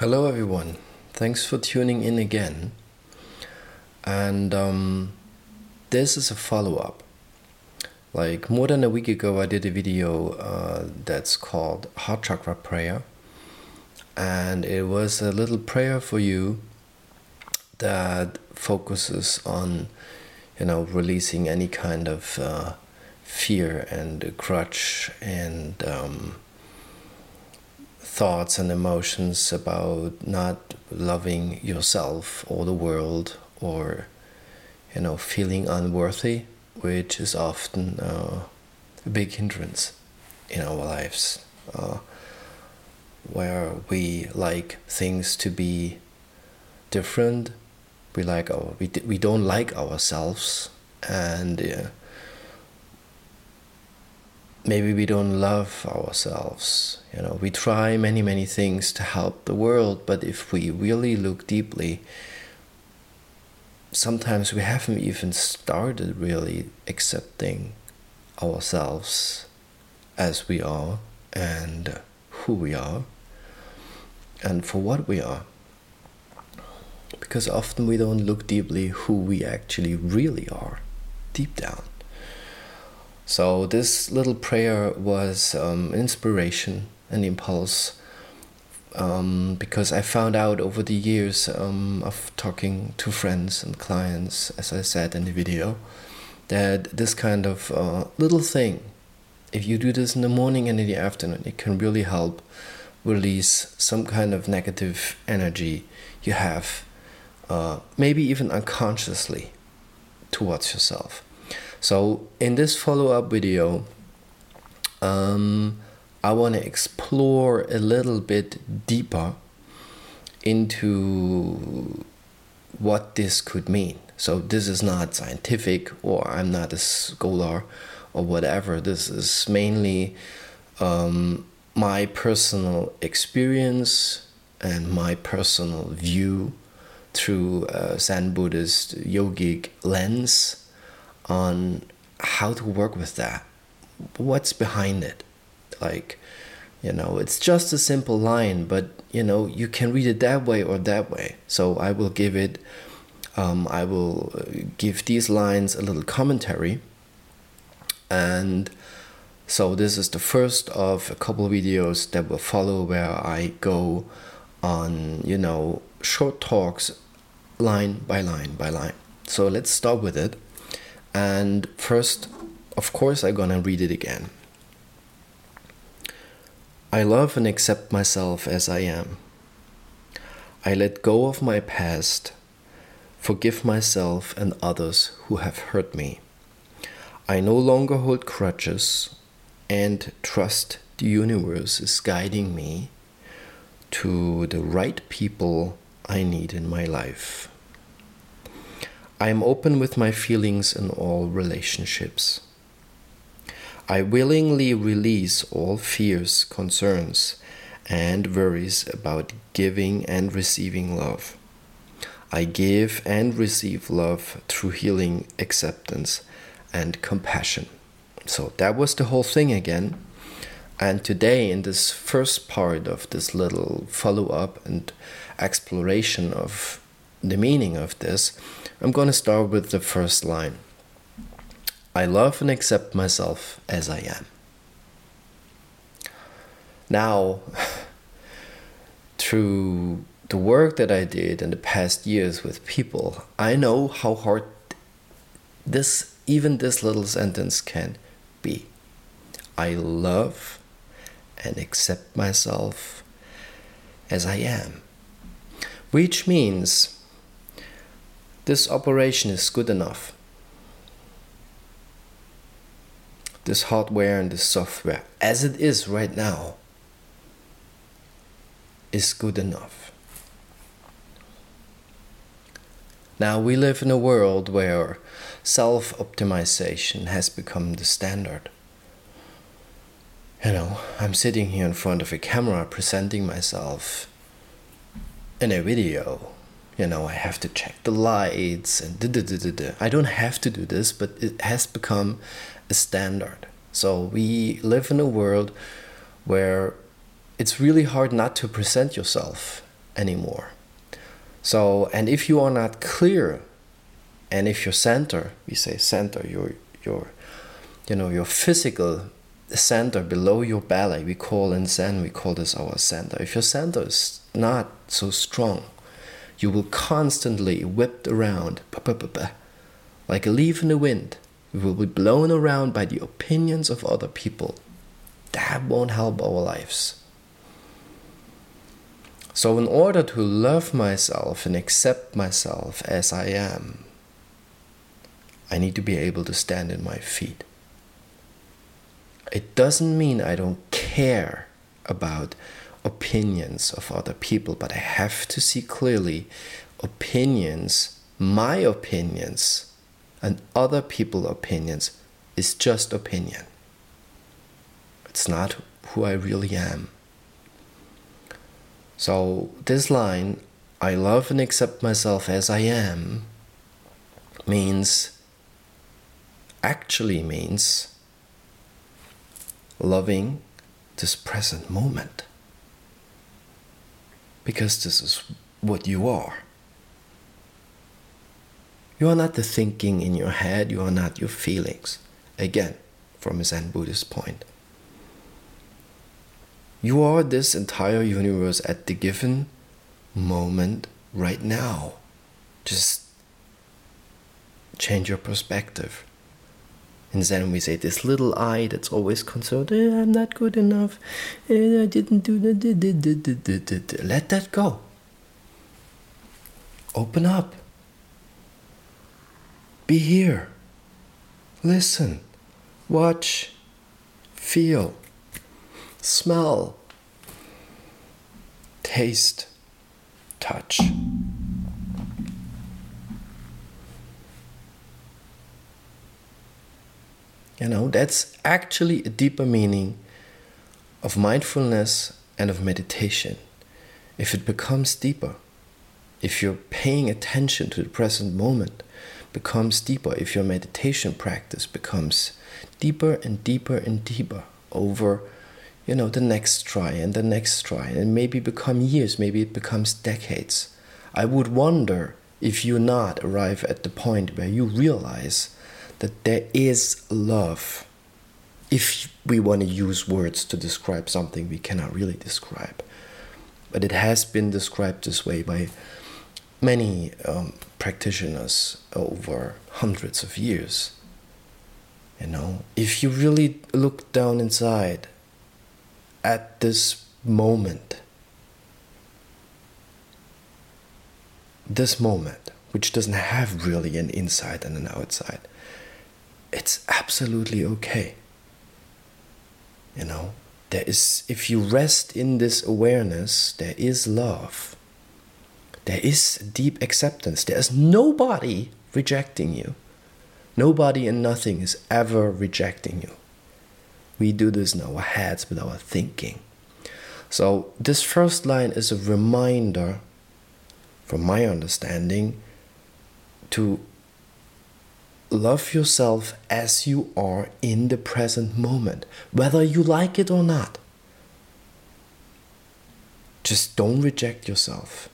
Hello, everyone. Thanks for tuning in again. And um, this is a follow up. Like more than a week ago, I did a video uh, that's called Heart Chakra Prayer. And it was a little prayer for you that focuses on, you know, releasing any kind of uh, fear and grudge and. Um, thoughts and emotions about not loving yourself or the world or you know feeling unworthy which is often uh, a big hindrance in our lives uh, where we like things to be different. We like our we, we don't like ourselves and uh, maybe we don't love ourselves. You know, we try many, many things to help the world, but if we really look deeply, sometimes we haven't even started really accepting ourselves as we are and who we are and for what we are. Because often we don't look deeply who we actually really are deep down. So this little prayer was um, inspiration and impulse um, because I found out over the years um, of talking to friends and clients, as I said in the video, that this kind of uh, little thing, if you do this in the morning and in the afternoon, it can really help release some kind of negative energy you have, uh, maybe even unconsciously, towards yourself. So in this follow-up video, um, I want to explore a little bit deeper into what this could mean. So this is not scientific, or I'm not a scholar, or whatever. This is mainly um, my personal experience and my personal view through a Zen Buddhist yogic lens on how to work with that. What's behind it? Like, you know, it's just a simple line, but you know, you can read it that way or that way. So I will give it, um, I will give these lines a little commentary. And so this is the first of a couple videos that will follow where I go on, you know, short talks line by line by line. So let's start with it. And first, of course, I'm gonna read it again. I love and accept myself as I am. I let go of my past, forgive myself and others who have hurt me. I no longer hold crutches and trust the universe is guiding me to the right people I need in my life. I am open with my feelings in all relationships. I willingly release all fears, concerns, and worries about giving and receiving love. I give and receive love through healing, acceptance, and compassion. So that was the whole thing again. And today, in this first part of this little follow up and exploration of the meaning of this, I'm going to start with the first line I love and accept myself as I am. Now, through the work that I did in the past years with people, I know how hard this, even this little sentence can be. I love and accept myself as I am, which means this operation is good enough. This hardware and this software, as it is right now, is good enough. Now, we live in a world where self optimization has become the standard. You know, I'm sitting here in front of a camera presenting myself in a video you know, I have to check the lights and da, da, da, da, da. I don't have to do this, but it has become a standard. So we live in a world where it's really hard not to present yourself anymore. So, and if you are not clear, and if your center, we say center, your your, you know, your physical center below your belly, we call in Zen, we call this our center. If your center is not so strong, you will constantly whipped around, like a leaf in the wind. We will be blown around by the opinions of other people. That won't help our lives. So, in order to love myself and accept myself as I am, I need to be able to stand in my feet. It doesn't mean I don't care about opinions of other people, but I have to see clearly opinions, my opinions, and other people's opinions is just opinion. It's not who I really am. So, this line, I love and accept myself as I am, means, actually means, loving this present moment. Because this is what you are. You are not the thinking in your head, you are not your feelings. Again, from a Zen Buddhist point. You are this entire universe at the given moment right now. Just change your perspective. In Zen we say this little I that's always concerned, eh, I'm not good enough, eh, I didn't do that. Let that go. Open up. Be here. Listen. Watch. Feel smell, taste, touch. You know, that's actually a deeper meaning of mindfulness and of meditation. If it becomes deeper, if you're paying attention to the present moment, becomes deeper, if your meditation practice becomes deeper and deeper and deeper over you know, the next try and the next try, and maybe become years, maybe it becomes decades. I would wonder if you not arrive at the point where you realize that there is love. If we want to use words to describe something we cannot really describe, but it has been described this way by many um, practitioners over hundreds of years. You know, if you really look down inside at this moment, this moment, which doesn't have really an inside and an outside, it's absolutely okay. You know, there is, if you rest in this awareness, there is love. There is deep acceptance. There is nobody rejecting you. Nobody and nothing is ever rejecting you. We do this in our heads with our thinking. So, this first line is a reminder, from my understanding, to love yourself as you are in the present moment, whether you like it or not. Just don't reject yourself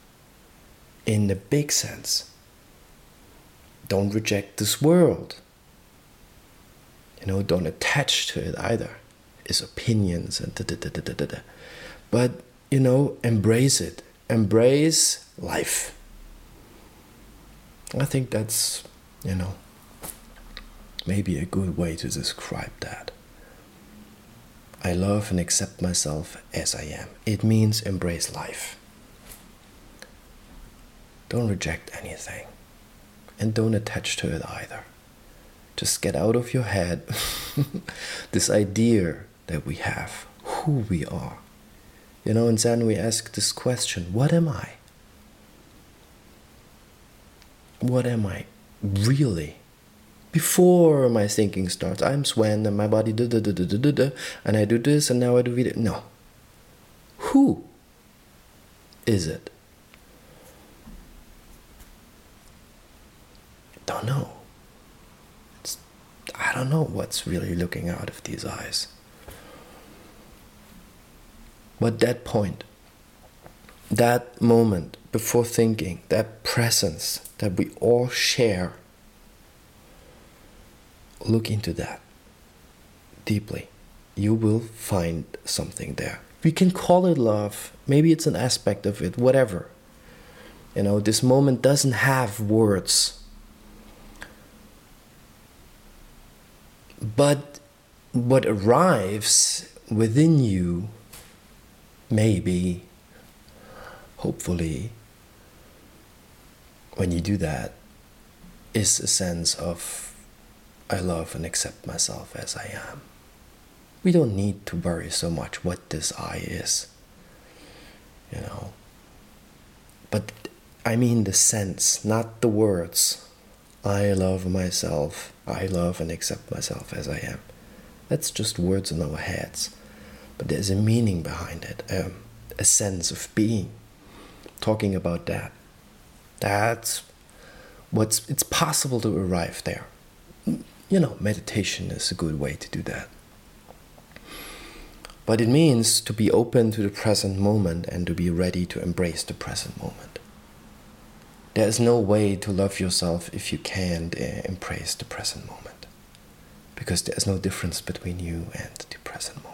in the big sense. Don't reject this world you know, don't attach to it either. It's opinions and da da da da da da. But, you know, embrace it. Embrace life. I think that's, you know, maybe a good way to describe that. I love and accept myself as I am. It means embrace life. Don't reject anything. And don't attach to it either. Just get out of your head this idea that we have, who we are. You know, and then we ask this question what am I? What am I really? Before my thinking starts, I'm Sven and my body da da da da da da, and I do this and now I do it. No. Who is it? Don't know. I don't know what's really looking out of these eyes. But that point, that moment before thinking, that presence that we all share, look into that deeply. You will find something there. We can call it love. Maybe it's an aspect of it, whatever. You know, this moment doesn't have words. But what arrives within you, maybe, hopefully, when you do that, is a sense of I love and accept myself as I am. We don't need to worry so much what this I is, you know. But I mean the sense, not the words. I love myself. I love and accept myself as I am. That's just words in our heads. But there's a meaning behind it, um, a sense of being. Talking about that. That's what's it's possible to arrive there. You know, meditation is a good way to do that. But it means to be open to the present moment and to be ready to embrace the present moment. There is no way to love yourself if you can't uh, embrace the present moment. Because there is no difference between you and the present moment.